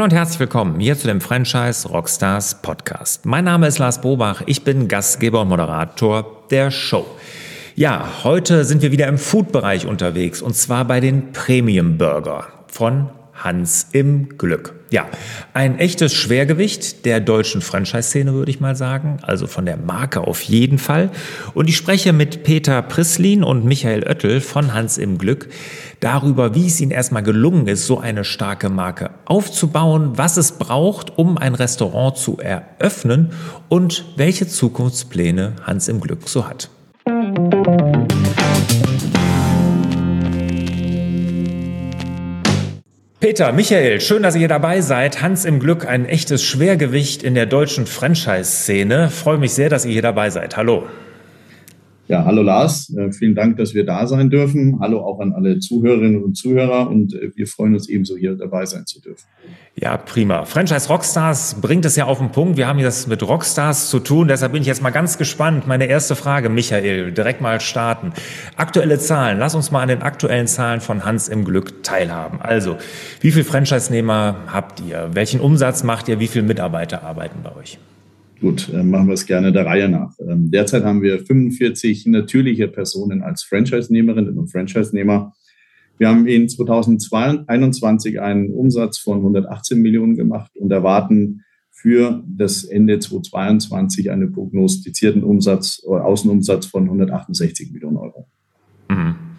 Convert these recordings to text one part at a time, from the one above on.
Hallo und herzlich willkommen hier zu dem Franchise Rockstars Podcast. Mein Name ist Lars Bobach, ich bin Gastgeber und Moderator der Show. Ja, heute sind wir wieder im Food-Bereich unterwegs und zwar bei den Premium Burger von Hans im Glück. Ja, ein echtes Schwergewicht der deutschen Franchise-Szene, würde ich mal sagen. Also von der Marke auf jeden Fall. Und ich spreche mit Peter Prislin und Michael Oettel von Hans im Glück darüber, wie es ihnen erstmal gelungen ist, so eine starke Marke aufzubauen, was es braucht, um ein Restaurant zu eröffnen und welche Zukunftspläne Hans im Glück so hat. Peter, Michael, schön, dass ihr dabei seid. Hans im Glück, ein echtes Schwergewicht in der deutschen Franchise-Szene. Freue mich sehr, dass ihr hier dabei seid. Hallo. Ja, hallo Lars, äh, vielen Dank, dass wir da sein dürfen. Hallo auch an alle Zuhörerinnen und Zuhörer und äh, wir freuen uns ebenso hier dabei sein zu dürfen. Ja, prima. Franchise Rockstars bringt es ja auf den Punkt. Wir haben hier das mit Rockstars zu tun. Deshalb bin ich jetzt mal ganz gespannt. Meine erste Frage, Michael, direkt mal starten. Aktuelle Zahlen. Lass uns mal an den aktuellen Zahlen von Hans im Glück teilhaben. Also, wie viele Franchise-Nehmer habt ihr? Welchen Umsatz macht ihr? Wie viele Mitarbeiter arbeiten bei euch? Gut, äh, machen wir es gerne der Reihe nach. Ähm, derzeit haben wir 45 natürliche Personen als Franchise-Nehmerinnen und Franchise-Nehmer. Wir haben in 2021 einen Umsatz von 118 Millionen gemacht und erwarten für das Ende 2022 einen prognostizierten Umsatz oder Außenumsatz von 168 Millionen Euro. Mhm.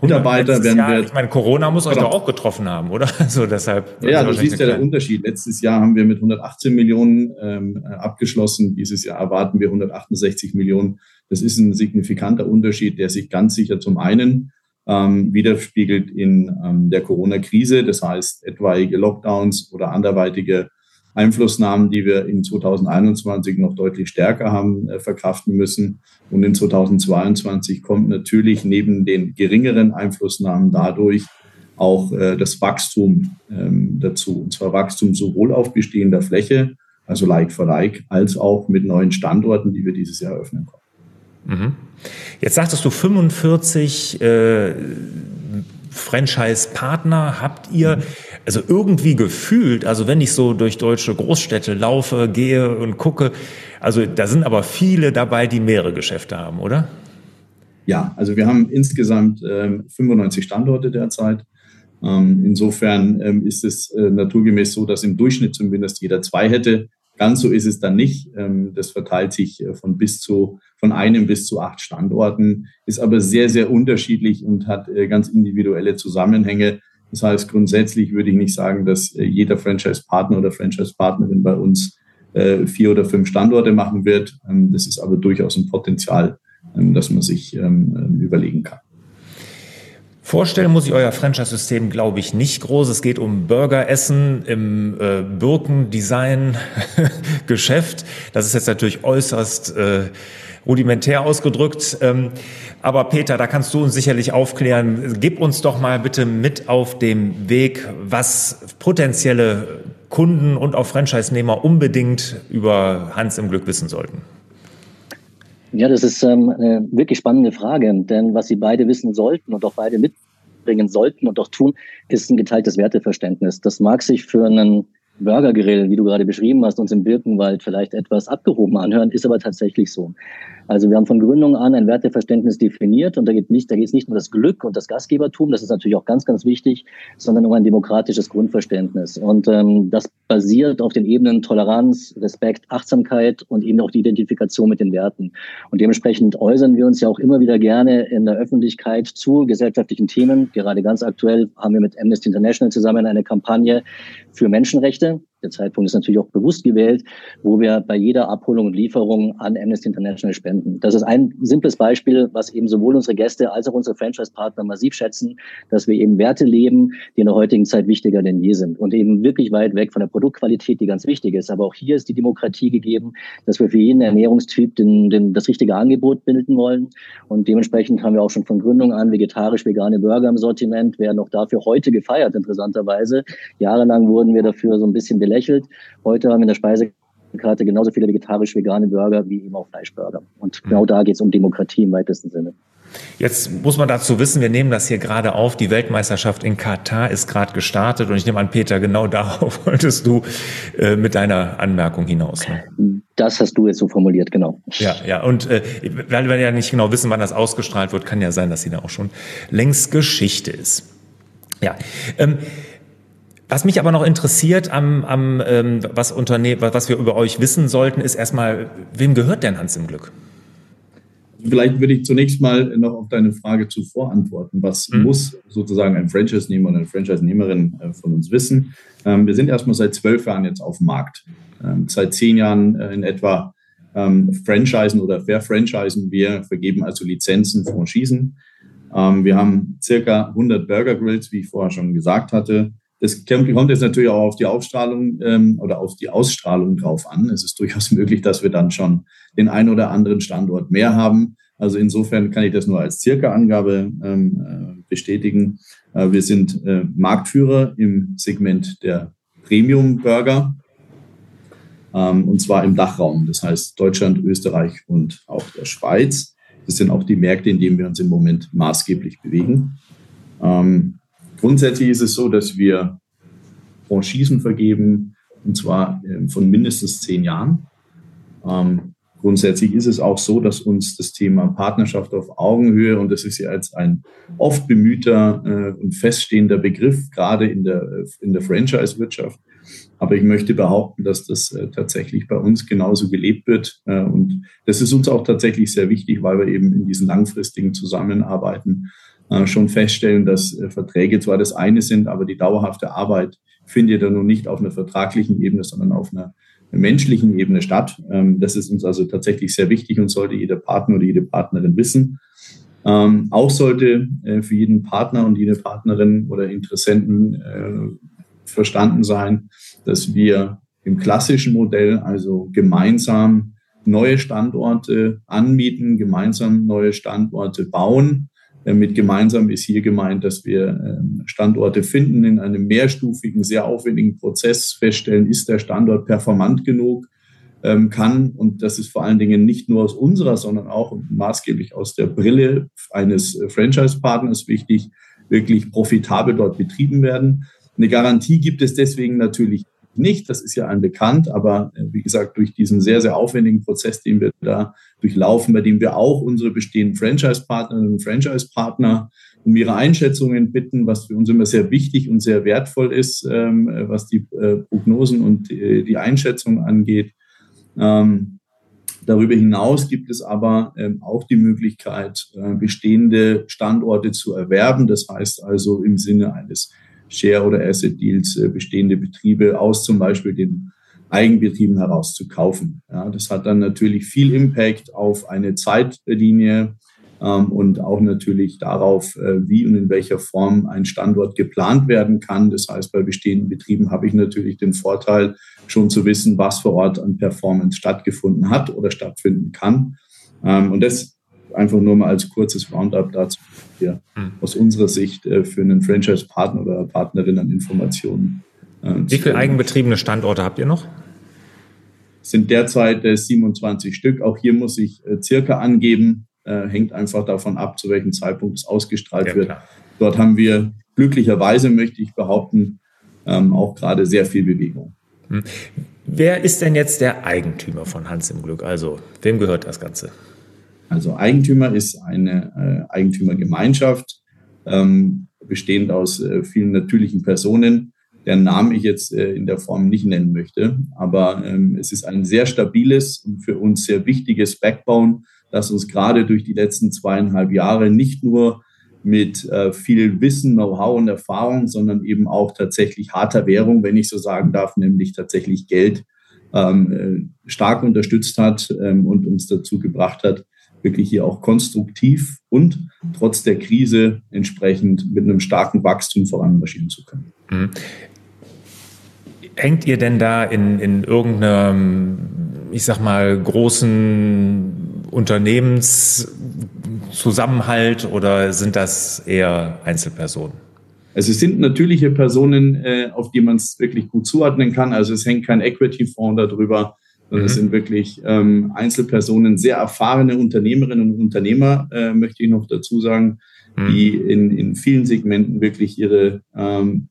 Mitarbeiter werden wir. Ich meine, Corona muss euch doch auch getroffen haben, oder? So deshalb. Ja, du siehst ja der Unterschied. Letztes Jahr haben wir mit 118 Millionen ähm, abgeschlossen. Dieses Jahr erwarten wir 168 Millionen. Das ist ein signifikanter Unterschied, der sich ganz sicher zum einen ähm, widerspiegelt in ähm, der Corona-Krise. Das heißt, etwaige Lockdowns oder anderweitige Einflussnahmen, die wir in 2021 noch deutlich stärker haben äh, verkraften müssen. Und in 2022 kommt natürlich neben den geringeren Einflussnahmen dadurch auch äh, das Wachstum ähm, dazu. Und zwar Wachstum sowohl auf bestehender Fläche, also Like for Like, als auch mit neuen Standorten, die wir dieses Jahr eröffnen konnten. Mhm. Jetzt sagtest du 45 äh, Franchise-Partner habt ihr. Mhm also irgendwie gefühlt, also wenn ich so durch deutsche Großstädte laufe, gehe und gucke, also da sind aber viele dabei, die mehrere Geschäfte haben, oder? Ja, also wir haben insgesamt ähm, 95 Standorte derzeit. Ähm, insofern ähm, ist es äh, naturgemäß so, dass im Durchschnitt zumindest jeder zwei hätte. Ganz so ist es dann nicht. Ähm, das verteilt sich äh, von bis zu, von einem bis zu acht Standorten, ist aber sehr, sehr unterschiedlich und hat äh, ganz individuelle Zusammenhänge. Das heißt, grundsätzlich würde ich nicht sagen, dass äh, jeder Franchise-Partner oder Franchise-Partnerin bei uns äh, vier oder fünf Standorte machen wird. Ähm, das ist aber durchaus ein Potenzial, ähm, das man sich ähm, überlegen kann. Vorstellen muss ich euer Franchise-System, glaube ich, nicht groß. Es geht um Burgeressen im äh, Birkendesign-Geschäft. Das ist jetzt natürlich äußerst äh, rudimentär ausgedrückt. Ähm, aber Peter, da kannst du uns sicherlich aufklären. Gib uns doch mal bitte mit auf dem Weg, was potenzielle Kunden und auch Franchise-Nehmer unbedingt über Hans im Glück wissen sollten. Ja, das ist ähm, eine wirklich spannende Frage, denn was Sie beide wissen sollten und auch beide mitbringen sollten und auch tun, ist ein geteiltes Werteverständnis. Das mag sich für einen Burgergrill, wie du gerade beschrieben hast, uns im Birkenwald vielleicht etwas abgehoben anhören, ist aber tatsächlich so. Also wir haben von Gründung an ein Werteverständnis definiert und da geht nicht, da geht es nicht um das Glück und das Gastgebertum, das ist natürlich auch ganz, ganz wichtig, sondern um ein demokratisches Grundverständnis. Und ähm, das basiert auf den Ebenen Toleranz, Respekt, Achtsamkeit und eben auch die Identifikation mit den Werten. Und dementsprechend äußern wir uns ja auch immer wieder gerne in der Öffentlichkeit zu gesellschaftlichen Themen. Gerade ganz aktuell haben wir mit Amnesty International zusammen eine Kampagne für Menschenrechte der Zeitpunkt ist natürlich auch bewusst gewählt, wo wir bei jeder Abholung und Lieferung an Amnesty International spenden. Das ist ein simples Beispiel, was eben sowohl unsere Gäste als auch unsere Franchise-Partner massiv schätzen, dass wir eben Werte leben, die in der heutigen Zeit wichtiger denn je sind und eben wirklich weit weg von der Produktqualität, die ganz wichtig ist. Aber auch hier ist die Demokratie gegeben, dass wir für jeden Ernährungstyp den, den, das richtige Angebot bilden wollen. Und dementsprechend haben wir auch schon von Gründung an vegetarisch-vegane Burger im Sortiment, werden auch dafür heute gefeiert, interessanterweise. Jahrelang wurden wir dafür so ein bisschen belächelt. Heute haben wir in der Speisekarte genauso viele vegetarisch-vegane Burger wie eben auch Fleischburger. Und genau da geht es um Demokratie im weitesten Sinne. Jetzt muss man dazu wissen, wir nehmen das hier gerade auf. Die Weltmeisterschaft in Katar ist gerade gestartet und ich nehme an, Peter, genau darauf wolltest du äh, mit deiner Anmerkung hinaus. Ne? Das hast du jetzt so formuliert, genau. Ja, ja. Und äh, weil wir ja nicht genau wissen, wann das ausgestrahlt wird, kann ja sein, dass sie da auch schon längst Geschichte ist. Ja. Ähm, was mich aber noch interessiert, am, am ähm, was, Unterne was wir über euch wissen sollten, ist erstmal, wem gehört denn Hans im Glück? Vielleicht würde ich zunächst mal noch auf deine Frage zuvor antworten. Was mhm. muss sozusagen ein Franchise-Nehmer oder eine Franchise-Nehmerin äh, von uns wissen? Ähm, wir sind erstmal seit zwölf Jahren jetzt auf dem Markt. Ähm, seit zehn Jahren äh, in etwa ähm, Franchisen oder Verfranchisen. Wir vergeben also Lizenzen, Franchisen. Wir haben circa 100 Burger Grills, wie ich vorher schon gesagt hatte. Das kommt jetzt natürlich auch auf die Aufstrahlung ähm, oder auf die Ausstrahlung drauf an. Es ist durchaus möglich, dass wir dann schon den einen oder anderen Standort mehr haben. Also insofern kann ich das nur als Circa-Angabe ähm, äh, bestätigen. Äh, wir sind äh, Marktführer im Segment der Premium-Burger ähm, und zwar im Dachraum, das heißt Deutschland, Österreich und auch der Schweiz. Das sind auch die Märkte, in denen wir uns im Moment maßgeblich bewegen. Ähm, Grundsätzlich ist es so, dass wir Franchisen vergeben, und zwar ähm, von mindestens zehn Jahren. Ähm, grundsätzlich ist es auch so, dass uns das Thema Partnerschaft auf Augenhöhe, und das ist ja jetzt ein oft bemühter äh, und feststehender Begriff, gerade in der, äh, in der Franchise-Wirtschaft. Aber ich möchte behaupten, dass das äh, tatsächlich bei uns genauso gelebt wird. Äh, und das ist uns auch tatsächlich sehr wichtig, weil wir eben in diesen langfristigen Zusammenarbeiten schon feststellen, dass äh, Verträge zwar das eine sind, aber die dauerhafte Arbeit findet ja nun nicht auf einer vertraglichen Ebene, sondern auf einer menschlichen Ebene statt. Ähm, das ist uns also tatsächlich sehr wichtig und sollte jeder Partner oder jede Partnerin wissen. Ähm, auch sollte äh, für jeden Partner und jede Partnerin oder Interessenten verstanden sein, dass wir im klassischen Modell also gemeinsam neue Standorte anmieten, gemeinsam neue Standorte bauen äh, mit gemeinsam ist hier gemeint, dass wir ähm, Standorte finden, in einem mehrstufigen, sehr aufwendigen Prozess feststellen, ist der Standort performant genug, ähm, kann, und das ist vor allen Dingen nicht nur aus unserer, sondern auch maßgeblich aus der Brille eines äh, Franchise-Partners wichtig, wirklich profitabel dort betrieben werden. Eine Garantie gibt es deswegen natürlich nicht, das ist ja ein bekannt, aber äh, wie gesagt, durch diesen sehr, sehr aufwendigen Prozess, den wir da durchlaufen, bei dem wir auch unsere bestehenden Franchise-Partnerinnen und Franchise-Partner um ihre Einschätzungen bitten, was für uns immer sehr wichtig und sehr wertvoll ist, ähm, was die äh, Prognosen und die Einschätzung angeht. Ähm, darüber hinaus gibt es aber ähm, auch die Möglichkeit, äh, bestehende Standorte zu erwerben. Das heißt also im Sinne eines Share- oder Asset-Deals äh, bestehende Betriebe aus zum Beispiel den Eigenbetrieben heraus zu kaufen. Ja, das hat dann natürlich viel Impact auf eine Zeitlinie ähm, und auch natürlich darauf, äh, wie und in welcher Form ein Standort geplant werden kann. Das heißt, bei bestehenden Betrieben habe ich natürlich den Vorteil, schon zu wissen, was vor Ort an Performance stattgefunden hat oder stattfinden kann. Ähm, und das einfach nur mal als kurzes Roundup dazu, hier mhm. aus unserer Sicht äh, für einen Franchise-Partner oder Partnerin an Informationen. Äh, Wie viele eigenbetriebene Standorte habt ihr noch? Sind derzeit 27 äh, Stück. Auch hier muss ich circa angeben, hängt einfach davon ab, zu welchem Zeitpunkt es ausgestrahlt ja, wird. Klar. Dort haben wir glücklicherweise, möchte ich behaupten, ähm, auch gerade sehr viel Bewegung. Hm. Wer ist denn jetzt der Eigentümer von Hans im Glück? Also, wem gehört das Ganze? Also Eigentümer ist eine äh, Eigentümergemeinschaft, ähm, bestehend aus äh, vielen natürlichen Personen, deren Namen ich jetzt äh, in der Form nicht nennen möchte. Aber ähm, es ist ein sehr stabiles und für uns sehr wichtiges Backbone, das uns gerade durch die letzten zweieinhalb Jahre nicht nur mit äh, viel Wissen, Know-how und Erfahrung, sondern eben auch tatsächlich harter Währung, wenn ich so sagen darf, nämlich tatsächlich Geld ähm, äh, stark unterstützt hat ähm, und uns dazu gebracht hat, wirklich hier auch konstruktiv und trotz der Krise entsprechend mit einem starken Wachstum voranmarschieren zu können. Hängt ihr denn da in, in irgendeinem, ich sag mal, großen Unternehmenszusammenhalt oder sind das eher Einzelpersonen? Also es sind natürliche Personen, äh, auf die man es wirklich gut zuordnen kann. Also es hängt kein Equity-Fonds darüber, sondern es mhm. sind wirklich ähm, Einzelpersonen, sehr erfahrene Unternehmerinnen und Unternehmer, äh, möchte ich noch dazu sagen, mhm. die in, in vielen Segmenten wirklich ihre, ähm,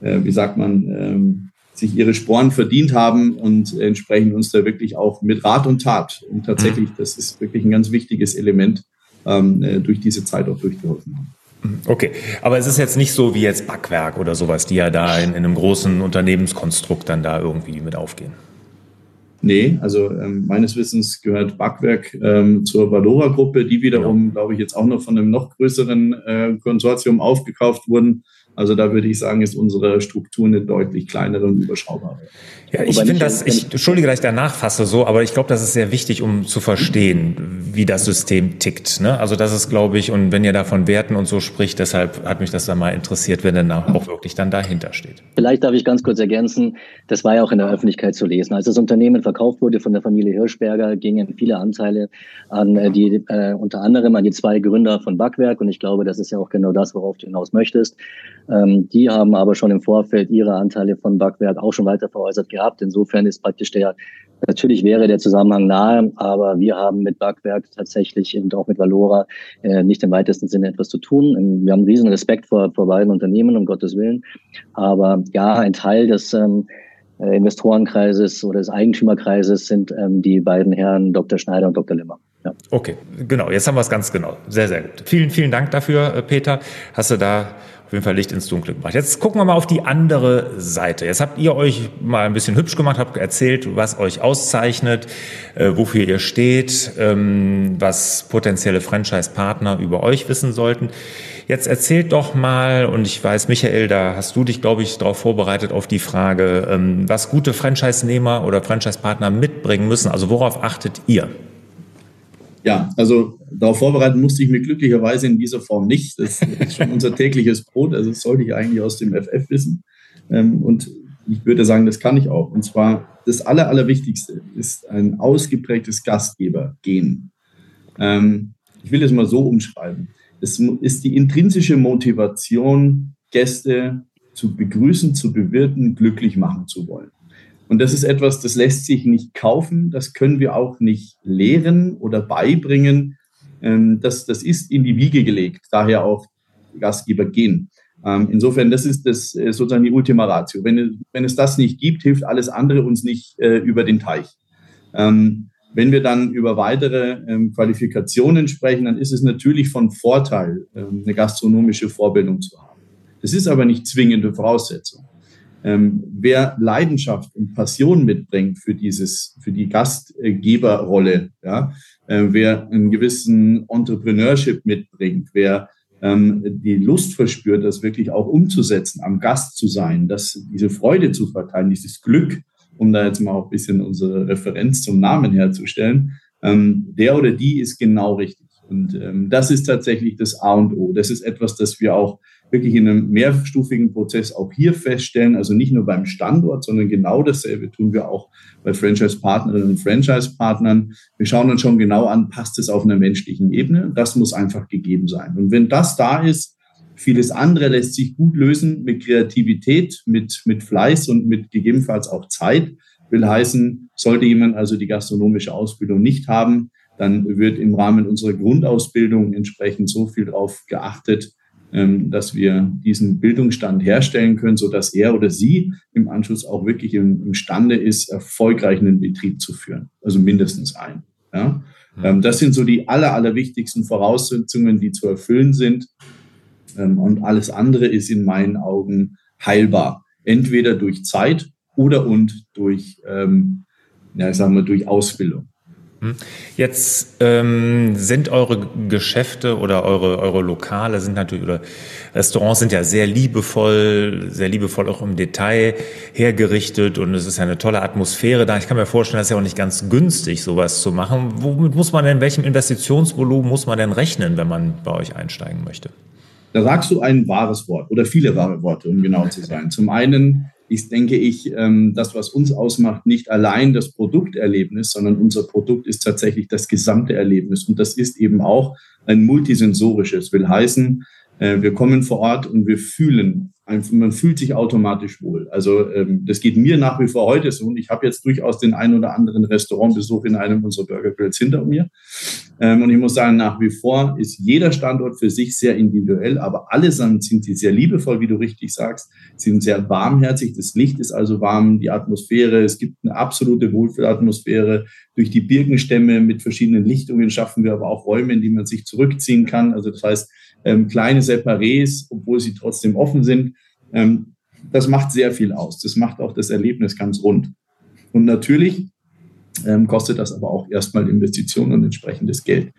äh, wie sagt man, ähm, sich ihre Sporen verdient haben und entsprechend uns da wirklich auch mit Rat und Tat. Und tatsächlich, mhm. das ist wirklich ein ganz wichtiges Element, ähm, äh, durch diese Zeit auch durchgeholfen haben. Mhm. Okay, aber es ist jetzt nicht so wie jetzt Backwerk oder sowas, die ja da in, in einem großen Unternehmenskonstrukt dann da irgendwie mit aufgehen. Nee, also ähm, meines Wissens gehört Backwerk ähm, zur Valora-Gruppe, die wiederum, ja. glaube ich, jetzt auch noch von einem noch größeren äh, Konsortium aufgekauft wurden. Also da würde ich sagen, ist unsere Struktur eine deutlich kleinere und überschaubare. Ja, ich finde das, ich entschuldige, dass ich da nachfasse so, aber ich glaube, das ist sehr wichtig, um zu verstehen, wie das System tickt. Ne? Also das ist, glaube ich, und wenn ihr da von Werten und so spricht, deshalb hat mich das dann mal interessiert, wenn dann auch wirklich dann dahinter steht. Vielleicht darf ich ganz kurz ergänzen, das war ja auch in der Öffentlichkeit zu lesen. Als das Unternehmen verkauft wurde von der Familie Hirschberger, gingen viele Anteile an äh, die, äh, unter anderem an die zwei Gründer von Backwerk und ich glaube, das ist ja auch genau das, worauf du hinaus möchtest. Ähm, die haben aber schon im Vorfeld ihre Anteile von Backwerk auch schon weiter veräußert gehabt. Insofern ist praktisch der, natürlich wäre der Zusammenhang nahe, aber wir haben mit Backwerk tatsächlich und auch mit Valora äh, nicht im weitesten Sinne etwas zu tun. Ähm, wir haben riesen Respekt vor, vor beiden Unternehmen, um Gottes Willen. Aber ja, ein Teil des ähm, äh, Investorenkreises oder des Eigentümerkreises sind ähm, die beiden Herren Dr. Schneider und Dr. Limmer. Ja. Okay, genau. Jetzt haben wir es ganz genau. Sehr, sehr gut. Vielen, vielen Dank dafür, äh, Peter. Hast du da auf jeden Fall Licht ins Dunkle gebracht. Jetzt gucken wir mal auf die andere Seite. Jetzt habt ihr euch mal ein bisschen hübsch gemacht, habt erzählt, was euch auszeichnet, äh, wofür ihr steht, ähm, was potenzielle Franchise-Partner über euch wissen sollten. Jetzt erzählt doch mal, und ich weiß, Michael, da hast du dich, glaube ich, darauf vorbereitet auf die Frage, ähm, was gute Franchise-Nehmer oder Franchise-Partner mitbringen müssen. Also worauf achtet ihr? Ja, also darauf vorbereiten musste ich mich glücklicherweise in dieser Form nicht. Das ist schon unser tägliches Brot. Also das sollte ich eigentlich aus dem FF wissen. Ähm, und ich würde sagen, das kann ich auch. Und zwar das Aller, Allerwichtigste ist ein ausgeprägtes Gastgebergehen. Ähm, ich will es mal so umschreiben. Es ist die intrinsische Motivation, Gäste zu begrüßen, zu bewirten, glücklich machen zu wollen. Und das ist etwas, das lässt sich nicht kaufen, das können wir auch nicht lehren oder beibringen. Ähm, das, das ist in die Wiege gelegt, daher auch Gastgeber gehen. Ähm, insofern, das ist das äh, sozusagen die Ultima Ratio. Wenn, wenn es das nicht gibt, hilft alles andere uns nicht äh, über den Teich. Ähm, wenn wir dann über weitere Qualifikationen sprechen, dann ist es natürlich von Vorteil, eine gastronomische Vorbildung zu haben. Das ist aber nicht zwingende Voraussetzung. Ähm, wer Leidenschaft und Passion mitbringt für dieses, für die Gastgeberrolle, ja, äh, wer einen gewissen Entrepreneurship mitbringt, wer ähm, die Lust verspürt, das wirklich auch umzusetzen, am Gast zu sein, das, diese Freude zu verteilen, dieses Glück, um da jetzt mal auch ein bisschen unsere Referenz zum Namen herzustellen, ähm, der oder die ist genau richtig. Und ähm, das ist tatsächlich das A und O. Das ist etwas, das wir auch wirklich in einem mehrstufigen Prozess auch hier feststellen. Also nicht nur beim Standort, sondern genau dasselbe tun wir auch bei Franchise-Partnerinnen und Franchise-Partnern. Wir schauen uns schon genau an, passt es auf einer menschlichen Ebene? Das muss einfach gegeben sein. Und wenn das da ist, vieles andere lässt sich gut lösen mit Kreativität, mit, mit Fleiß und mit gegebenenfalls auch Zeit. Will heißen, sollte jemand also die gastronomische Ausbildung nicht haben, dann wird im Rahmen unserer Grundausbildung entsprechend so viel darauf geachtet, dass wir diesen Bildungsstand herstellen können, so dass er oder sie im Anschluss auch wirklich imstande ist, erfolgreich einen Betrieb zu führen. Also mindestens ein. Ja? Mhm. Das sind so die aller, allerwichtigsten Voraussetzungen, die zu erfüllen sind. Ähm, und alles andere ist in meinen Augen heilbar. Entweder durch Zeit oder und durch, ähm, ja, ich sag mal, durch Ausbildung. Hm. Jetzt ähm, sind eure Geschäfte oder eure, eure Lokale sind natürlich, oder Restaurants sind ja sehr liebevoll, sehr liebevoll auch im Detail hergerichtet und es ist ja eine tolle Atmosphäre da. Ich kann mir vorstellen, das ist ja auch nicht ganz günstig, sowas zu machen. Womit muss man denn, welchem Investitionsvolumen muss man denn rechnen, wenn man bei euch einsteigen möchte? Da sagst du ein wahres Wort oder viele wahre Worte, um genau zu sein. Zum einen ist, denke ich, ähm, das, was uns ausmacht, nicht allein das Produkterlebnis, sondern unser Produkt ist tatsächlich das gesamte Erlebnis. Und das ist eben auch ein multisensorisches, will heißen, äh, wir kommen vor Ort und wir fühlen man fühlt sich automatisch wohl. Also ähm, das geht mir nach wie vor heute so und ich habe jetzt durchaus den einen oder anderen Restaurantbesuch in einem unserer Burger Grills hinter mir. Ähm, und ich muss sagen, nach wie vor ist jeder Standort für sich sehr individuell, aber allesamt sind sie sehr liebevoll, wie du richtig sagst, sind sehr warmherzig. Das Licht ist also warm, die Atmosphäre, es gibt eine absolute Wohlfühlatmosphäre. Durch die Birkenstämme mit verschiedenen Lichtungen schaffen wir aber auch Räume, in die man sich zurückziehen kann. Also das heißt, ähm, kleine Separés, obwohl sie trotzdem offen sind. Ähm, das macht sehr viel aus. Das macht auch das Erlebnis ganz rund. Und natürlich ähm, kostet das aber auch erstmal Investitionen und entsprechendes Geld.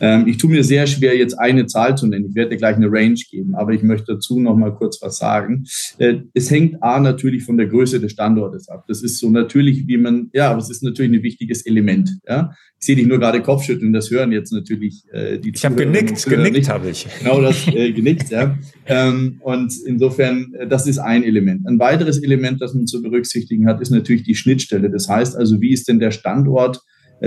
Ähm, ich tue mir sehr schwer, jetzt eine Zahl zu nennen. Ich werde dir gleich eine Range geben, aber ich möchte dazu noch mal kurz was sagen. Äh, es hängt A natürlich von der Größe des Standortes ab. Das ist so natürlich, wie man, ja, das ist natürlich ein wichtiges Element. Ja? Ich sehe dich nur gerade Kopfschütteln, das hören jetzt natürlich äh, die Ich habe genickt, genickt habe ich. Genau das, äh, genickt, ja. Ähm, und insofern, äh, das ist ein Element. Ein weiteres Element, das man zu berücksichtigen hat, ist natürlich die Schnittstelle. Das heißt also, wie ist denn der Standort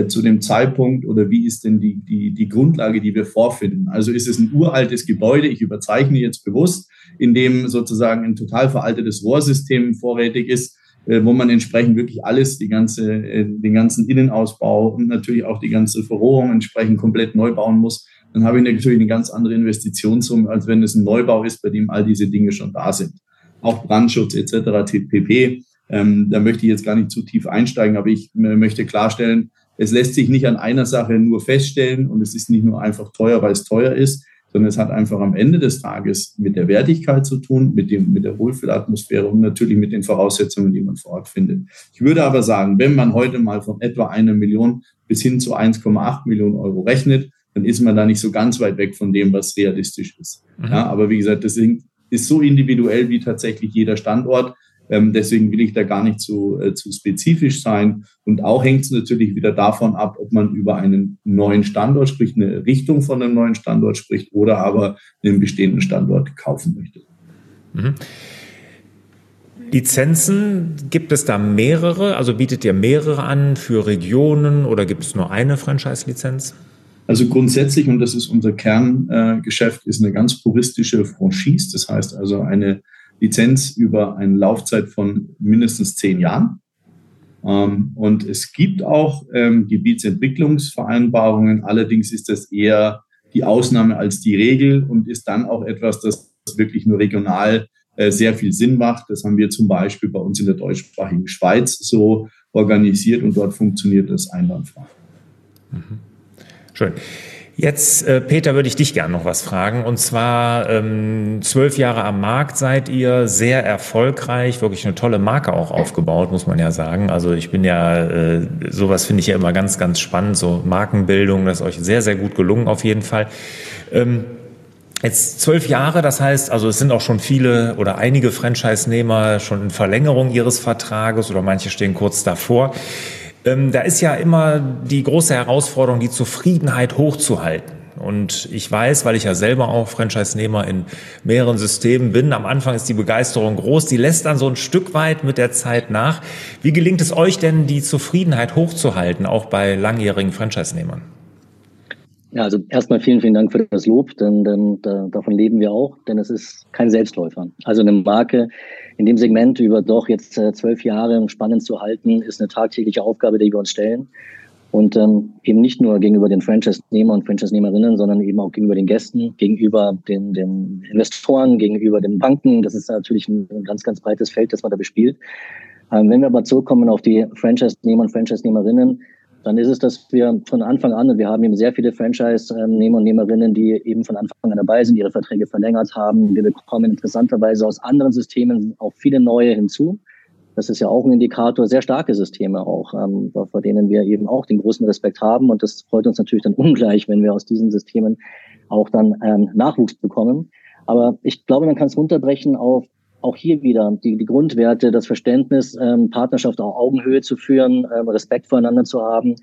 zu dem Zeitpunkt oder wie ist denn die, die, die Grundlage, die wir vorfinden? Also ist es ein uraltes Gebäude, ich überzeichne jetzt bewusst, in dem sozusagen ein total veraltetes Rohrsystem vorrätig ist, äh, wo man entsprechend wirklich alles, die ganze, äh, den ganzen Innenausbau und natürlich auch die ganze Verrohung entsprechend komplett neu bauen muss, dann habe ich natürlich eine ganz andere Investitionssumme, als wenn es ein Neubau ist, bei dem all diese Dinge schon da sind. Auch Brandschutz etc. pp. Ähm, da möchte ich jetzt gar nicht zu tief einsteigen, aber ich möchte klarstellen, es lässt sich nicht an einer Sache nur feststellen und es ist nicht nur einfach teuer, weil es teuer ist, sondern es hat einfach am Ende des Tages mit der Wertigkeit zu tun, mit, dem, mit der Wohlfühlatmosphäre und natürlich mit den Voraussetzungen, die man vor Ort findet. Ich würde aber sagen, wenn man heute mal von etwa einer Million bis hin zu 1,8 Millionen Euro rechnet, dann ist man da nicht so ganz weit weg von dem, was realistisch ist. Mhm. Ja, aber wie gesagt, das ist so individuell wie tatsächlich jeder Standort. Ähm, deswegen will ich da gar nicht zu, äh, zu spezifisch sein. Und auch hängt es natürlich wieder davon ab, ob man über einen neuen Standort spricht, eine Richtung von einem neuen Standort spricht oder aber einen bestehenden Standort kaufen möchte. Mhm. Lizenzen, gibt es da mehrere? Also bietet ihr mehrere an für Regionen oder gibt es nur eine Franchise-Lizenz? Also grundsätzlich, und das ist unser Kerngeschäft, äh, ist eine ganz puristische Franchise. Das heißt also eine Lizenz über eine Laufzeit von mindestens zehn Jahren. Ähm, und es gibt auch ähm, Gebietsentwicklungsvereinbarungen. Allerdings ist das eher die Ausnahme als die Regel und ist dann auch etwas, das wirklich nur regional äh, sehr viel Sinn macht. Das haben wir zum Beispiel bei uns in der deutschsprachigen Schweiz so organisiert und dort funktioniert das einwandfrei. Mhm. Schön. Jetzt, äh, Peter, würde ich dich gerne noch was fragen. Und zwar ähm, zwölf Jahre am Markt seid ihr, sehr erfolgreich, wirklich eine tolle Marke auch aufgebaut, muss man ja sagen. Also ich bin ja, äh, sowas finde ich ja immer ganz, ganz spannend, so Markenbildung, das ist euch sehr, sehr gut gelungen auf jeden Fall. Ähm, Jetzt zwölf Jahre, das heißt, also es sind auch schon viele oder einige Franchise-Nehmer schon in Verlängerung ihres Vertrages oder manche stehen kurz davor. Ähm, da ist ja immer die große Herausforderung, die Zufriedenheit hochzuhalten. Und ich weiß, weil ich ja selber auch Franchise-Nehmer in mehreren Systemen bin, am Anfang ist die Begeisterung groß, die lässt dann so ein Stück weit mit der Zeit nach. Wie gelingt es euch denn, die Zufriedenheit hochzuhalten, auch bei langjährigen Franchise-Nehmern? Ja, also erstmal vielen, vielen Dank für das Lob, denn, denn da, davon leben wir auch, denn es ist kein Selbstläufer. Also eine Marke in dem Segment über doch jetzt äh, zwölf Jahre spannend zu halten, ist eine tagtägliche Aufgabe, die wir uns stellen. Und ähm, eben nicht nur gegenüber den Franchise-Nehmer und Franchise-Nehmerinnen, sondern eben auch gegenüber den Gästen, gegenüber den, den Investoren, gegenüber den Banken. Das ist natürlich ein, ganz, ganz breites Feld, das man da bespielt. Ähm, wenn wir aber zurückkommen auf die Franchise-Nehmer und Franchise-Nehmerinnen, dann ist es, dass wir von Anfang an, und wir haben eben sehr viele Franchise-Nehmer und Nehmerinnen, die eben von Anfang an dabei sind, ihre Verträge verlängert haben. Wir bekommen interessanterweise aus anderen Systemen auch viele neue hinzu. Das ist ja auch ein Indikator, sehr starke Systeme auch, ähm, vor denen wir eben auch den großen Respekt haben. Und das freut uns natürlich dann ungleich, wenn wir aus diesen Systemen auch dann ähm, Nachwuchs bekommen. Aber ich glaube, man kann es runterbrechen auf auch hier wieder die, die Grundwerte, das Verständnis, ähm, Partnerschaft auf Augenhöhe zu führen, ähm, Respekt voreinander zu haben,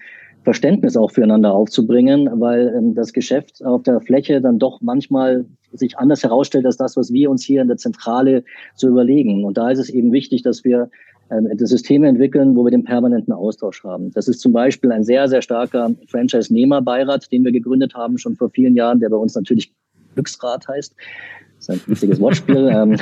Verständnis auch füreinander aufzubringen, weil ähm, das Geschäft auf der Fläche dann doch manchmal sich anders herausstellt als das, was wir uns hier in der Zentrale so überlegen. Und da ist es eben wichtig, dass wir ähm, Systeme entwickeln, wo wir den permanenten Austausch haben. Das ist zum Beispiel ein sehr, sehr starker Franchise-Nehmerbeirat, den wir gegründet haben, schon vor vielen Jahren, der bei uns natürlich Glücksrat heißt Das ist ein witziges Wortspiel. ähm,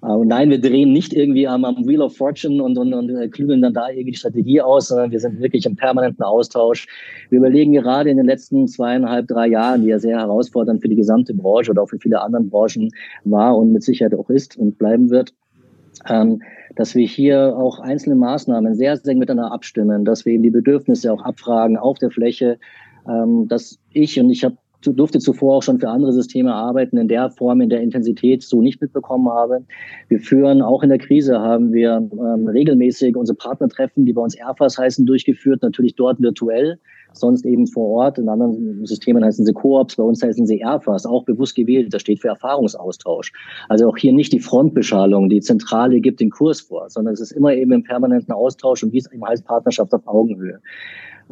und nein, wir drehen nicht irgendwie am, am Wheel of Fortune und, und, und äh, klügeln dann da irgendwie die Strategie aus, sondern wir sind wirklich im permanenten Austausch. Wir überlegen gerade in den letzten zweieinhalb, drei Jahren, die ja sehr herausfordernd für die gesamte Branche oder auch für viele andere Branchen war und mit Sicherheit auch ist und bleiben wird, ähm, dass wir hier auch einzelne Maßnahmen sehr, sehr miteinander abstimmen, dass wir eben die Bedürfnisse auch abfragen auf der Fläche, ähm, dass ich und ich habe durfte zuvor auch schon für andere Systeme arbeiten, in der Form, in der Intensität so nicht mitbekommen habe. Wir führen auch in der Krise haben wir ähm, regelmäßig unsere Partnertreffen, die bei uns Airfas heißen, durchgeführt, natürlich dort virtuell, sonst eben vor Ort. In anderen Systemen heißen sie Koops, bei uns heißen sie Airfas, auch bewusst gewählt. Das steht für Erfahrungsaustausch. Also auch hier nicht die Frontbeschallung, die Zentrale gibt den Kurs vor, sondern es ist immer eben im permanenten Austausch und wie es eben heißt, Partnerschaft auf Augenhöhe.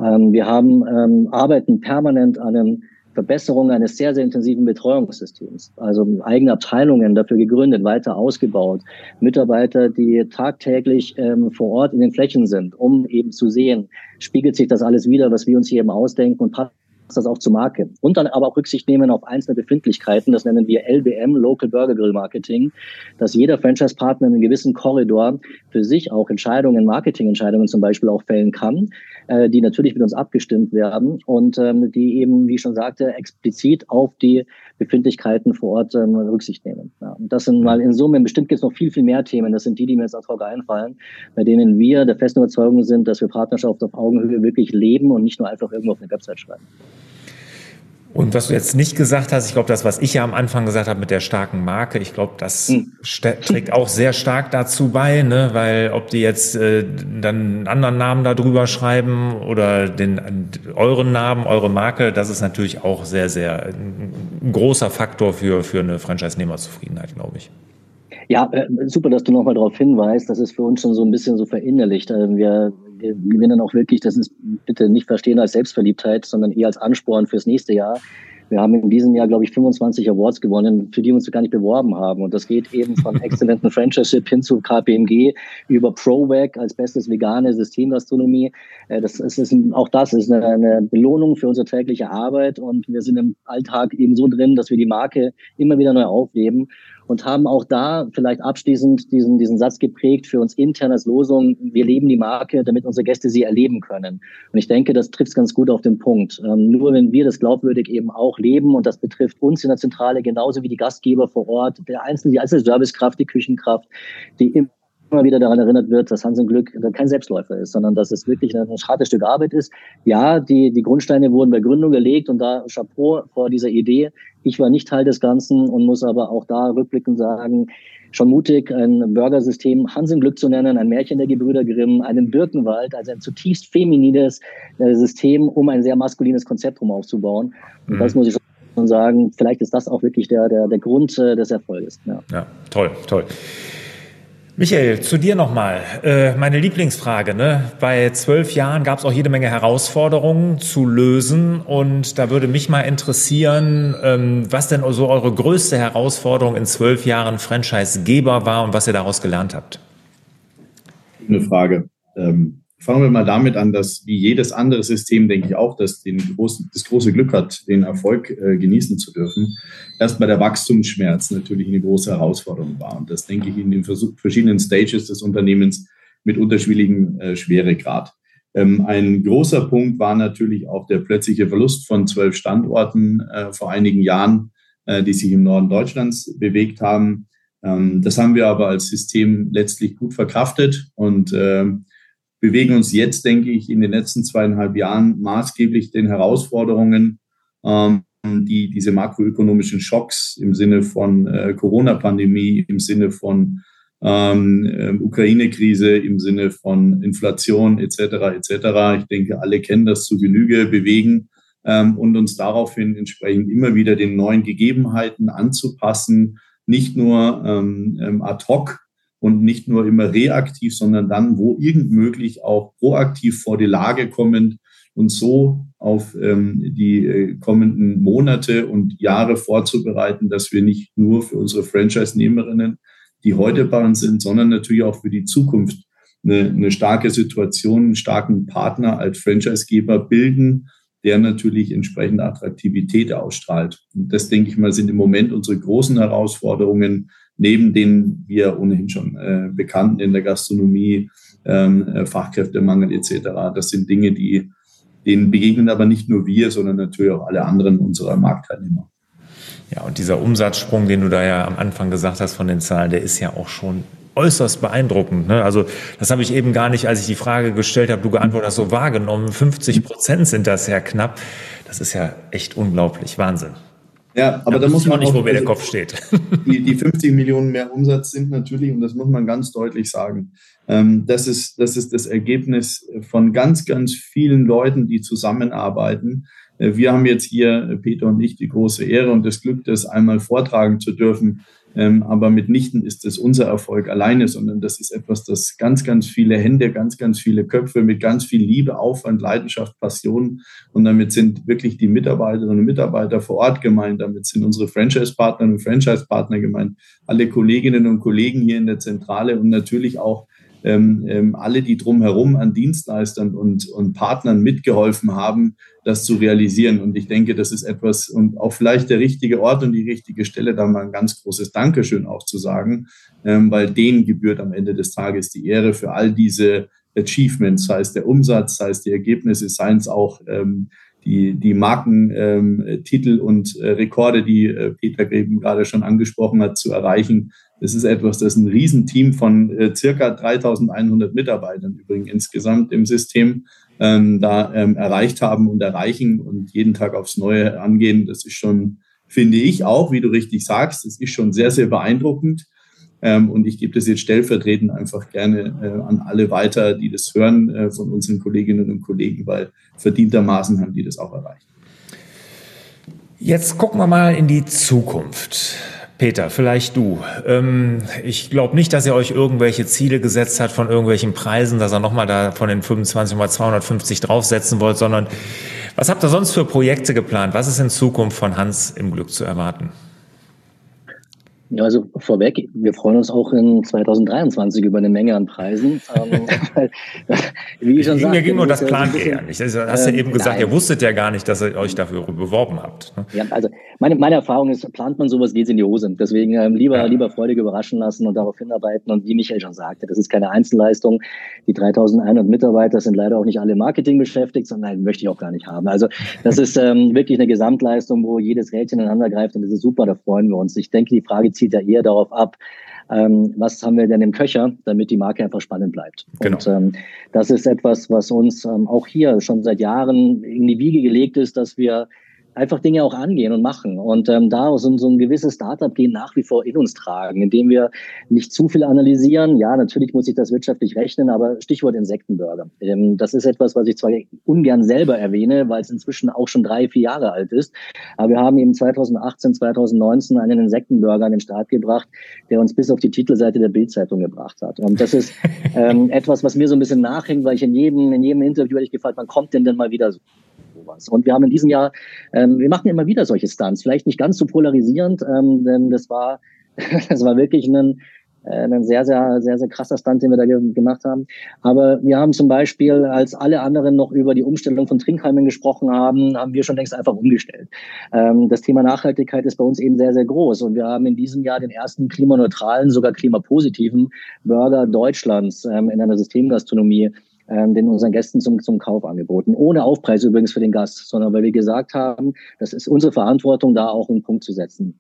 Ähm, wir haben, ähm, arbeiten permanent an einem Verbesserung eines sehr, sehr intensiven Betreuungssystems. Also eigene Abteilungen dafür gegründet, weiter ausgebaut. Mitarbeiter, die tagtäglich ähm, vor Ort in den Flächen sind, um eben zu sehen, spiegelt sich das alles wieder, was wir uns hier eben ausdenken und passt das auch zur Marke. Und dann aber auch Rücksicht nehmen auf einzelne Befindlichkeiten, das nennen wir LBM, Local Burger Grill Marketing, dass jeder Franchise-Partner in einem gewissen Korridor für sich auch Entscheidungen, Marketingentscheidungen zum Beispiel auch fällen kann, äh, die natürlich mit uns abgestimmt werden und ähm, die eben, wie ich schon sagte, explizit auf die Befindlichkeiten vor Ort ähm, Rücksicht nehmen. Ja, und das sind mal in Summe, bestimmt gibt es noch viel, viel mehr Themen. Das sind die, die mir jetzt ad hoc einfallen, bei denen wir der festen Überzeugung sind, dass wir Partnerschaft auf Augenhöhe wirklich leben und nicht nur einfach irgendwo auf eine Website schreiben. Und was du jetzt nicht gesagt hast, ich glaube, das, was ich ja am Anfang gesagt habe mit der starken Marke, ich glaube, das hm. trägt auch sehr stark dazu bei, ne? weil ob die jetzt äh, dann einen anderen Namen da drüber schreiben oder den euren Namen, eure Marke, das ist natürlich auch sehr, sehr ein großer Faktor für, für eine Franchise-Nehmerzufriedenheit, glaube ich. Ja, äh, super, dass du nochmal darauf hinweist. Das ist für uns schon so ein bisschen so verinnerlicht. Also wir wir gewinnen auch wirklich, das ist bitte nicht verstehen als Selbstverliebtheit, sondern eher als Ansporn fürs nächste Jahr. Wir haben in diesem Jahr, glaube ich, 25 Awards gewonnen, für die wir uns gar nicht beworben haben. Und das geht eben von exzellenten Franchise hin zu KPMG über ProVac als bestes vegane Systemgastronomie. Äh, das ist, auch das ist eine, eine Belohnung für unsere tägliche Arbeit. Und wir sind im Alltag eben so drin, dass wir die Marke immer wieder neu aufleben und haben auch da vielleicht abschließend diesen, diesen Satz geprägt für uns intern als Losung, wir leben die Marke, damit unsere Gäste sie erleben können. Und ich denke, das trifft ganz gut auf den Punkt. Ähm, nur wenn wir das glaubwürdig eben auch leben, und das betrifft uns in der Zentrale genauso wie die Gastgeber vor Ort, der einzelne, die einzelne Servicekraft, die Küchenkraft, die immer wieder daran erinnert wird, dass Hans im Glück kein Selbstläufer ist, sondern dass es wirklich ein hartes Stück Arbeit ist. Ja, die, die Grundsteine wurden bei Gründung gelegt und da Chapeau vor dieser Idee. Ich war nicht Teil des Ganzen und muss aber auch da rückblickend sagen, schon mutig, ein Burgersystem Hans im Glück zu nennen, ein Märchen der Gebrüder Grimm, einen Birkenwald, also ein zutiefst feminines äh, System, um ein sehr maskulines Konzept rum aufzubauen. Und mhm. das muss ich schon sagen, vielleicht ist das auch wirklich der, der, der Grund äh, des Erfolges. Ja. ja, toll, toll. Michael, zu dir nochmal. Äh, meine Lieblingsfrage. Ne? Bei zwölf Jahren gab es auch jede Menge Herausforderungen zu lösen. Und da würde mich mal interessieren, ähm, was denn so eure größte Herausforderung in zwölf Jahren Franchise-Geber war und was ihr daraus gelernt habt. Eine Frage. Ähm, Fangen wir mal damit an, dass wie jedes andere System, denke ich auch, dass den großen, das große Glück hat, den Erfolg äh, genießen zu dürfen. Erstmal der Wachstumsschmerz natürlich eine große Herausforderung war. Und das denke ich in den verschiedenen Stages des Unternehmens mit unterschiedlichem äh, Schweregrad. Ähm, ein großer Punkt war natürlich auch der plötzliche Verlust von zwölf Standorten äh, vor einigen Jahren, äh, die sich im Norden Deutschlands bewegt haben. Ähm, das haben wir aber als System letztlich gut verkraftet und ähm, bewegen uns jetzt, denke ich, in den letzten zweieinhalb Jahren maßgeblich den Herausforderungen, ähm, die diese makroökonomischen Schocks im Sinne von äh, Corona-Pandemie, im Sinne von ähm, äh, Ukraine-Krise, im Sinne von Inflation etc. etc. Ich denke, alle kennen das zu Genüge, bewegen ähm, und uns daraufhin entsprechend immer wieder den neuen Gegebenheiten anzupassen, nicht nur ähm, ähm ad hoc und nicht nur immer reaktiv, sondern dann, wo irgend möglich, auch proaktiv vor die Lage kommend und so auf ähm, die äh, kommenden Monate und Jahre vorzubereiten, dass wir nicht nur für unsere Franchise-Nehmerinnen, die heute bei uns sind, sondern natürlich auch für die Zukunft eine, eine starke Situation, einen starken Partner als Franchise-Geber bilden, der natürlich entsprechende Attraktivität ausstrahlt. Und das, denke ich mal, sind im Moment unsere großen Herausforderungen, neben den wir ohnehin schon äh, bekannten in der Gastronomie, ähm, äh, Fachkräftemangel etc. Das sind Dinge, die denen begegnen aber nicht nur wir, sondern natürlich auch alle anderen unserer Marktteilnehmer. Ja, und dieser Umsatzsprung, den du da ja am Anfang gesagt hast von den Zahlen, der ist ja auch schon äußerst beeindruckend. Ne? Also das habe ich eben gar nicht, als ich die Frage gestellt habe, du geantwortet hast, so wahrgenommen. 50 Prozent sind das ja knapp. Das ist ja echt unglaublich. Wahnsinn. Ja, aber da, da muss man auch nicht, wo mir der Kopf steht. Die, die 50 Millionen mehr Umsatz sind natürlich, und das muss man ganz deutlich sagen, ähm, das, ist, das ist das Ergebnis von ganz, ganz vielen Leuten, die zusammenarbeiten. Äh, wir haben jetzt hier, Peter und ich, die große Ehre und das Glück, das einmal vortragen zu dürfen ähm, aber mitnichten ist es unser Erfolg alleine, sondern das ist etwas, das ganz, ganz viele Hände, ganz, ganz viele Köpfe mit ganz viel Liebe, Aufwand, Leidenschaft, Passion und damit sind wirklich die Mitarbeiterinnen und Mitarbeiter vor Ort gemeint, damit sind unsere Franchise-Partner und Franchise-Partner gemeint, alle Kolleginnen und Kollegen hier in der Zentrale und natürlich auch ähm, ähm, alle, die drumherum an Dienstleistern und, und Partnern mitgeholfen haben, das zu realisieren. Und ich denke, das ist etwas und auch vielleicht der richtige Ort und die richtige Stelle, da mal ein ganz großes Dankeschön auch zu sagen, ähm, weil denen gebührt am Ende des Tages die Ehre für all diese Achievements, sei es der Umsatz, sei es die Ergebnisse, seien es auch ähm, die, die Markentitel ähm, und äh, Rekorde, die äh, Peter eben gerade schon angesprochen hat, zu erreichen. Das ist etwas, das ein Riesenteam von äh, circa 3100 Mitarbeitern übrigens insgesamt im System ähm, da ähm, erreicht haben und erreichen und jeden Tag aufs Neue angehen. Das ist schon, finde ich auch, wie du richtig sagst, das ist schon sehr, sehr beeindruckend. Ähm, und ich gebe das jetzt stellvertretend einfach gerne äh, an alle weiter, die das hören äh, von unseren Kolleginnen und Kollegen, weil verdientermaßen haben die das auch erreicht. Jetzt gucken wir mal in die Zukunft. Peter, vielleicht du. Ähm, ich glaube nicht, dass er euch irgendwelche Ziele gesetzt hat von irgendwelchen Preisen, dass er nochmal da von den 25 mal 250 draufsetzen wollt, sondern was habt ihr sonst für Projekte geplant? Was ist in Zukunft von Hans im Glück zu erwarten? Ja, also vorweg, wir freuen uns auch in 2023 über eine Menge an Preisen. Ähm, wie ich schon sagte, ging nur das Plan eher nicht. Also, hast du ja eben gesagt, nein. ihr wusstet ja gar nicht, dass ihr euch dafür beworben habt. Ne? Ja, also meine, meine Erfahrung ist, plant man sowas, geht's in die Hose. Deswegen ähm, lieber, ja. lieber freudig überraschen lassen und darauf hinarbeiten. Und wie Michael schon sagte, das ist keine Einzelleistung. Die 3100 Mitarbeiter sind leider auch nicht alle Marketing beschäftigt, sondern nein, möchte ich auch gar nicht haben. Also das ist ähm, wirklich eine Gesamtleistung, wo jedes Rädchen ineinander greift und das ist super, da freuen wir uns. Ich denke, die Frage zielt ja eher darauf ab, ähm, was haben wir denn im Köcher, damit die Marke einfach spannend bleibt. Genau. Und ähm, das ist etwas, was uns ähm, auch hier schon seit Jahren in die Wiege gelegt ist, dass wir einfach Dinge auch angehen und machen und ähm, da so, so ein gewisses Startup-Gehen nach wie vor in uns tragen, indem wir nicht zu viel analysieren. Ja, natürlich muss ich das wirtschaftlich rechnen, aber Stichwort Insektenburger. Ähm, das ist etwas, was ich zwar ungern selber erwähne, weil es inzwischen auch schon drei, vier Jahre alt ist, aber wir haben eben 2018, 2019 einen Insektenburger an den Start gebracht, der uns bis auf die Titelseite der Bildzeitung gebracht hat. Und das ist ähm, etwas, was mir so ein bisschen nachhängt, weil ich in jedem, in jedem Interview werde ich gefragt, wann kommt denn denn mal wieder so? Sowas. Und wir haben in diesem Jahr, ähm, wir machen immer wieder solche Stunts, vielleicht nicht ganz so polarisierend, ähm, denn das war, das war wirklich ein, äh, ein sehr, sehr, sehr, sehr krasser Stunt, den wir da gemacht haben. Aber wir haben zum Beispiel, als alle anderen noch über die Umstellung von Trinkheimen gesprochen haben, haben wir schon längst einfach umgestellt. Ähm, das Thema Nachhaltigkeit ist bei uns eben sehr, sehr groß. Und wir haben in diesem Jahr den ersten klimaneutralen, sogar klimapositiven Burger Deutschlands ähm, in einer Systemgastronomie ähm, den unseren Gästen zum, zum Kauf angeboten. Ohne Aufpreis übrigens für den Gast, sondern weil wir gesagt haben, das ist unsere Verantwortung, da auch einen Punkt zu setzen.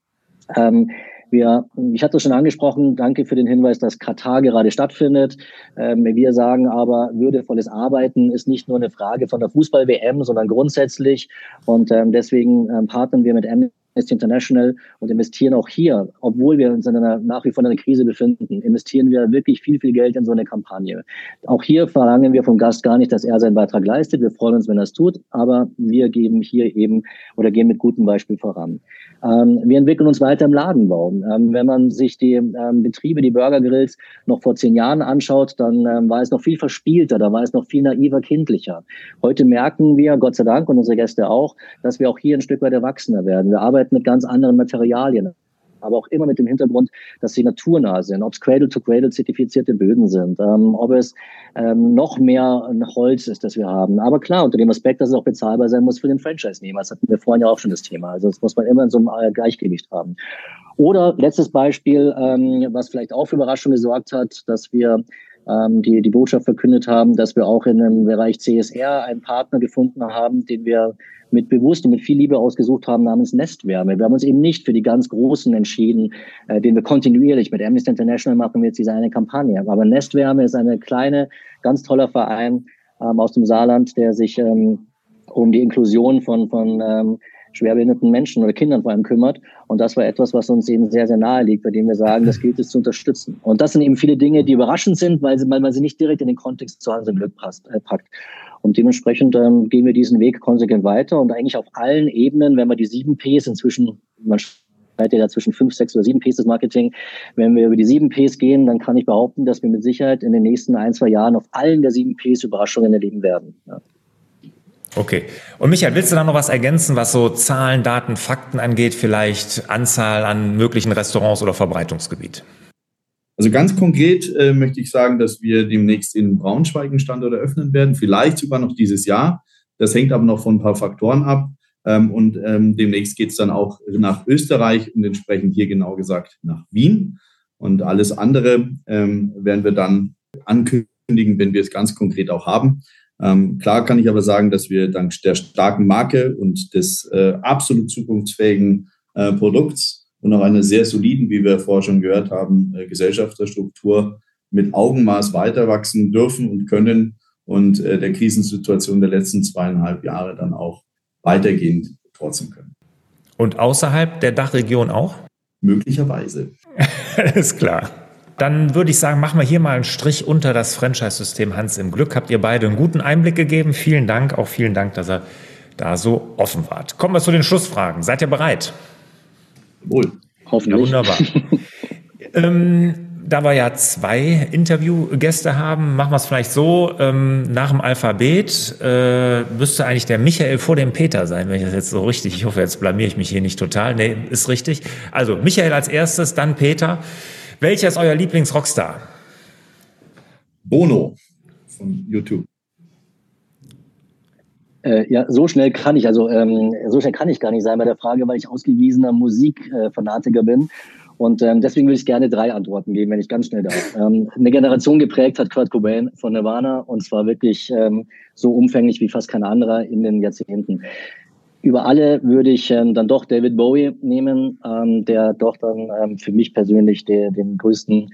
Ähm, wir, ich hatte es schon angesprochen, danke für den Hinweis, dass Katar gerade stattfindet. Ähm, wir sagen aber, würdevolles Arbeiten ist nicht nur eine Frage von der Fußball-WM, sondern grundsätzlich. Und ähm, deswegen ähm, partnern wir mit Amnesty International und investieren auch hier, obwohl wir uns in einer, nach wie vor in einer Krise befinden, investieren wir wirklich viel, viel Geld in so eine Kampagne. Auch hier verlangen wir vom Gast gar nicht, dass er seinen Beitrag leistet. Wir freuen uns, wenn er es tut, aber wir geben hier eben oder gehen mit gutem Beispiel voran. Ähm, wir entwickeln uns weiter im Ladenbau. Ähm, wenn man sich die ähm, Betriebe, die Burgergrills noch vor zehn Jahren anschaut, dann ähm, war es noch viel verspielter, da war es noch viel naiver, kindlicher. Heute merken wir, Gott sei Dank und unsere Gäste auch, dass wir auch hier ein Stück weit erwachsener werden. Wir arbeiten mit ganz anderen Materialien. aber auch immer mit dem Hintergrund, dass sie naturnah sind, ob es Cradle-to-Cradle zertifizierte Böden sind, ähm, ob es ähm, noch mehr Holz ist, das wir haben. Aber klar, unter dem Aspekt, dass es auch bezahlbar sein muss für den Franchise-Nehmer. Das hatten wir vorhin ja auch schon das Thema. Also das muss man immer in so einem äh, Gleichgewicht haben. Oder letztes Beispiel, ähm, was vielleicht auch für Überraschung gesorgt hat, dass wir ähm, die, die Botschaft verkündet haben, dass wir auch in dem Bereich CSR einen Partner gefunden haben, den wir mit bewusst und mit viel Liebe ausgesucht haben namens Nestwärme. Wir haben uns eben nicht für die ganz Großen entschieden, äh, den wir kontinuierlich mit Amnesty International machen wir jetzt diese eine Kampagne. Aber Nestwärme ist eine kleine, ganz toller Verein ähm, aus dem Saarland, der sich ähm, um die Inklusion von, von ähm, schwerbehinderten Menschen oder Kindern vor allem kümmert. Und das war etwas, was uns eben sehr, sehr nahe liegt, bei dem wir sagen, das gilt es zu unterstützen. Und das sind eben viele Dinge, die überraschend sind, weil, sie, weil man sie nicht direkt in den Kontext zu Hans Glück passt, äh, packt. Und dementsprechend ähm, gehen wir diesen Weg konsequent weiter und eigentlich auf allen Ebenen, wenn wir die sieben Ps inzwischen, man schneidet ja zwischen fünf, sechs oder sieben Ps des Marketing, wenn wir über die sieben Ps gehen, dann kann ich behaupten, dass wir mit Sicherheit in den nächsten ein, zwei Jahren auf allen der sieben Ps Überraschungen erleben werden. Ja. Okay. Und Michael, willst du da noch was ergänzen, was so Zahlen, Daten, Fakten angeht, vielleicht Anzahl an möglichen Restaurants oder Verbreitungsgebiet? Also ganz konkret äh, möchte ich sagen, dass wir demnächst in Braunschweig einen Standort eröffnen werden, vielleicht sogar noch dieses Jahr. Das hängt aber noch von ein paar Faktoren ab. Ähm, und ähm, demnächst geht es dann auch nach Österreich und entsprechend hier genau gesagt nach Wien. Und alles andere ähm, werden wir dann ankündigen, wenn wir es ganz konkret auch haben. Ähm, klar kann ich aber sagen, dass wir dank der starken Marke und des äh, absolut zukunftsfähigen äh, Produkts und auch einer sehr soliden, wie wir vorher schon gehört haben, äh, Gesellschafterstruktur mit Augenmaß weiter wachsen dürfen und können und äh, der Krisensituation der letzten zweieinhalb Jahre dann auch weitergehend trotzdem können. Und außerhalb der Dachregion auch? Möglicherweise. Ist klar. Dann würde ich sagen, machen wir hier mal einen Strich unter das Franchise-System Hans im Glück. Habt ihr beide einen guten Einblick gegeben. Vielen Dank. Auch vielen Dank, dass ihr da so offen wart. Kommen wir zu den Schlussfragen. Seid ihr bereit? Wohl. Hoffentlich. Ja, wunderbar. ähm, da wir ja zwei Interviewgäste haben, machen wir es vielleicht so, ähm, nach dem Alphabet äh, müsste eigentlich der Michael vor dem Peter sein, wenn ich das jetzt so richtig, ich hoffe, jetzt blamier ich mich hier nicht total. Nee, ist richtig. Also Michael als erstes, dann Peter. Welcher ist euer Lieblingsrockstar? Bono von YouTube. Äh, ja, so schnell kann ich, also ähm, so schnell kann ich gar nicht sein bei der Frage, weil ich ausgewiesener Musikfanatiker bin. Und ähm, deswegen würde ich gerne drei Antworten geben, wenn ich ganz schnell darf. Ähm, eine Generation geprägt hat Kurt Cobain von Nirvana und zwar wirklich ähm, so umfänglich wie fast kein anderer in den Jahrzehnten. Über alle würde ich ähm, dann doch David Bowie nehmen, ähm, der doch dann ähm, für mich persönlich der, den größten,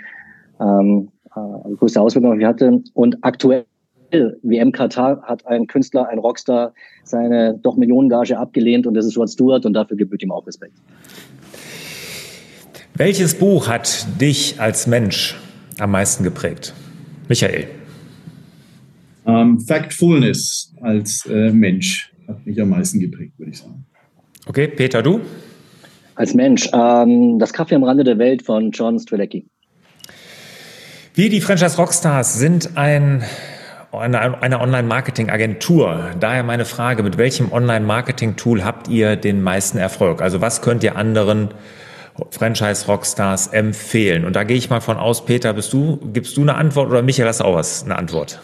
ähm, äh, größte Auswirkung auf mich hatte. Und aktuell, WM Katar, hat ein Künstler, ein Rockstar, seine doch Millionengage abgelehnt und das ist Rod Stewart und dafür gebührt ihm auch Respekt. Welches Buch hat dich als Mensch am meisten geprägt? Michael. Um, ähm, Factfulness als äh, Mensch hat mich am meisten geprägt, würde ich sagen. Okay, Peter, du? Als Mensch, ähm, das Kaffee am Rande der Welt von John Strelecki. Wir, die Franchise Rockstars, sind ein, eine, eine Online-Marketing-Agentur. Daher meine Frage, mit welchem Online-Marketing-Tool habt ihr den meisten Erfolg? Also was könnt ihr anderen Franchise-Rockstars empfehlen? Und da gehe ich mal von aus, Peter, bist du, gibst du eine Antwort oder Michael, hast du auch was, eine Antwort?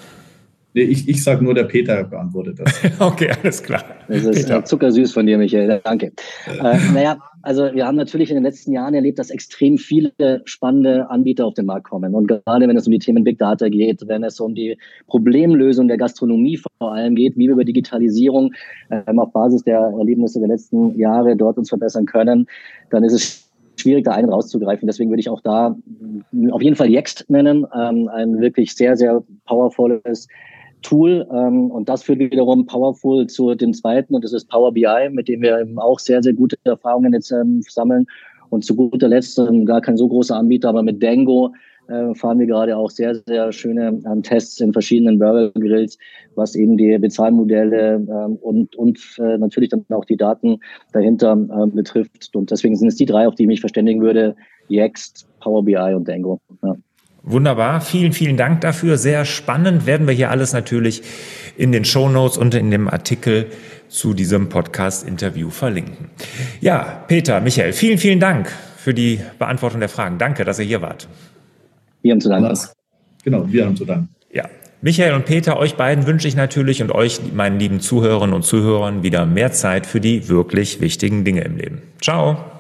Nee, ich, ich sage nur, der Peter beantwortet das. okay, alles klar. Das ist Peter. zuckersüß von dir, Michael. Danke. äh, naja, also wir haben natürlich in den letzten Jahren erlebt, dass extrem viele spannende Anbieter auf den Markt kommen. Und gerade wenn es um die Themen Big Data geht, wenn es um die Problemlösung der Gastronomie vor allem geht, wie wir über Digitalisierung ähm, auf Basis der Erlebnisse der letzten Jahre dort uns verbessern können, dann ist es schwierig, da einen rauszugreifen. Deswegen würde ich auch da auf jeden Fall Yext nennen, ähm, ein wirklich sehr, sehr powervolles Tool ähm, und das führt wiederum Powerful zu dem zweiten und das ist Power BI, mit dem wir eben auch sehr, sehr gute Erfahrungen jetzt ähm, sammeln. Und zu guter Letzt ähm, gar kein so großer Anbieter, aber mit Dango äh, fahren wir gerade auch sehr, sehr schöne ähm, Tests in verschiedenen Burger Grills, was eben die Bezahlmodelle ähm, und, und äh, natürlich dann auch die Daten dahinter äh, betrifft. Und deswegen sind es die drei, auf die ich mich verständigen würde. Yext, Power BI und Dango. Ja. Wunderbar, vielen, vielen Dank dafür. Sehr spannend. Werden wir hier alles natürlich in den Show Notes und in dem Artikel zu diesem Podcast-Interview verlinken. Ja, Peter, Michael, vielen, vielen Dank für die Beantwortung der Fragen. Danke, dass ihr hier wart. Wir haben zu danken. Genau, wir haben zu danken. Ja. Michael und Peter, euch beiden wünsche ich natürlich und euch, meinen lieben Zuhörerinnen und Zuhörern, wieder mehr Zeit für die wirklich wichtigen Dinge im Leben. Ciao.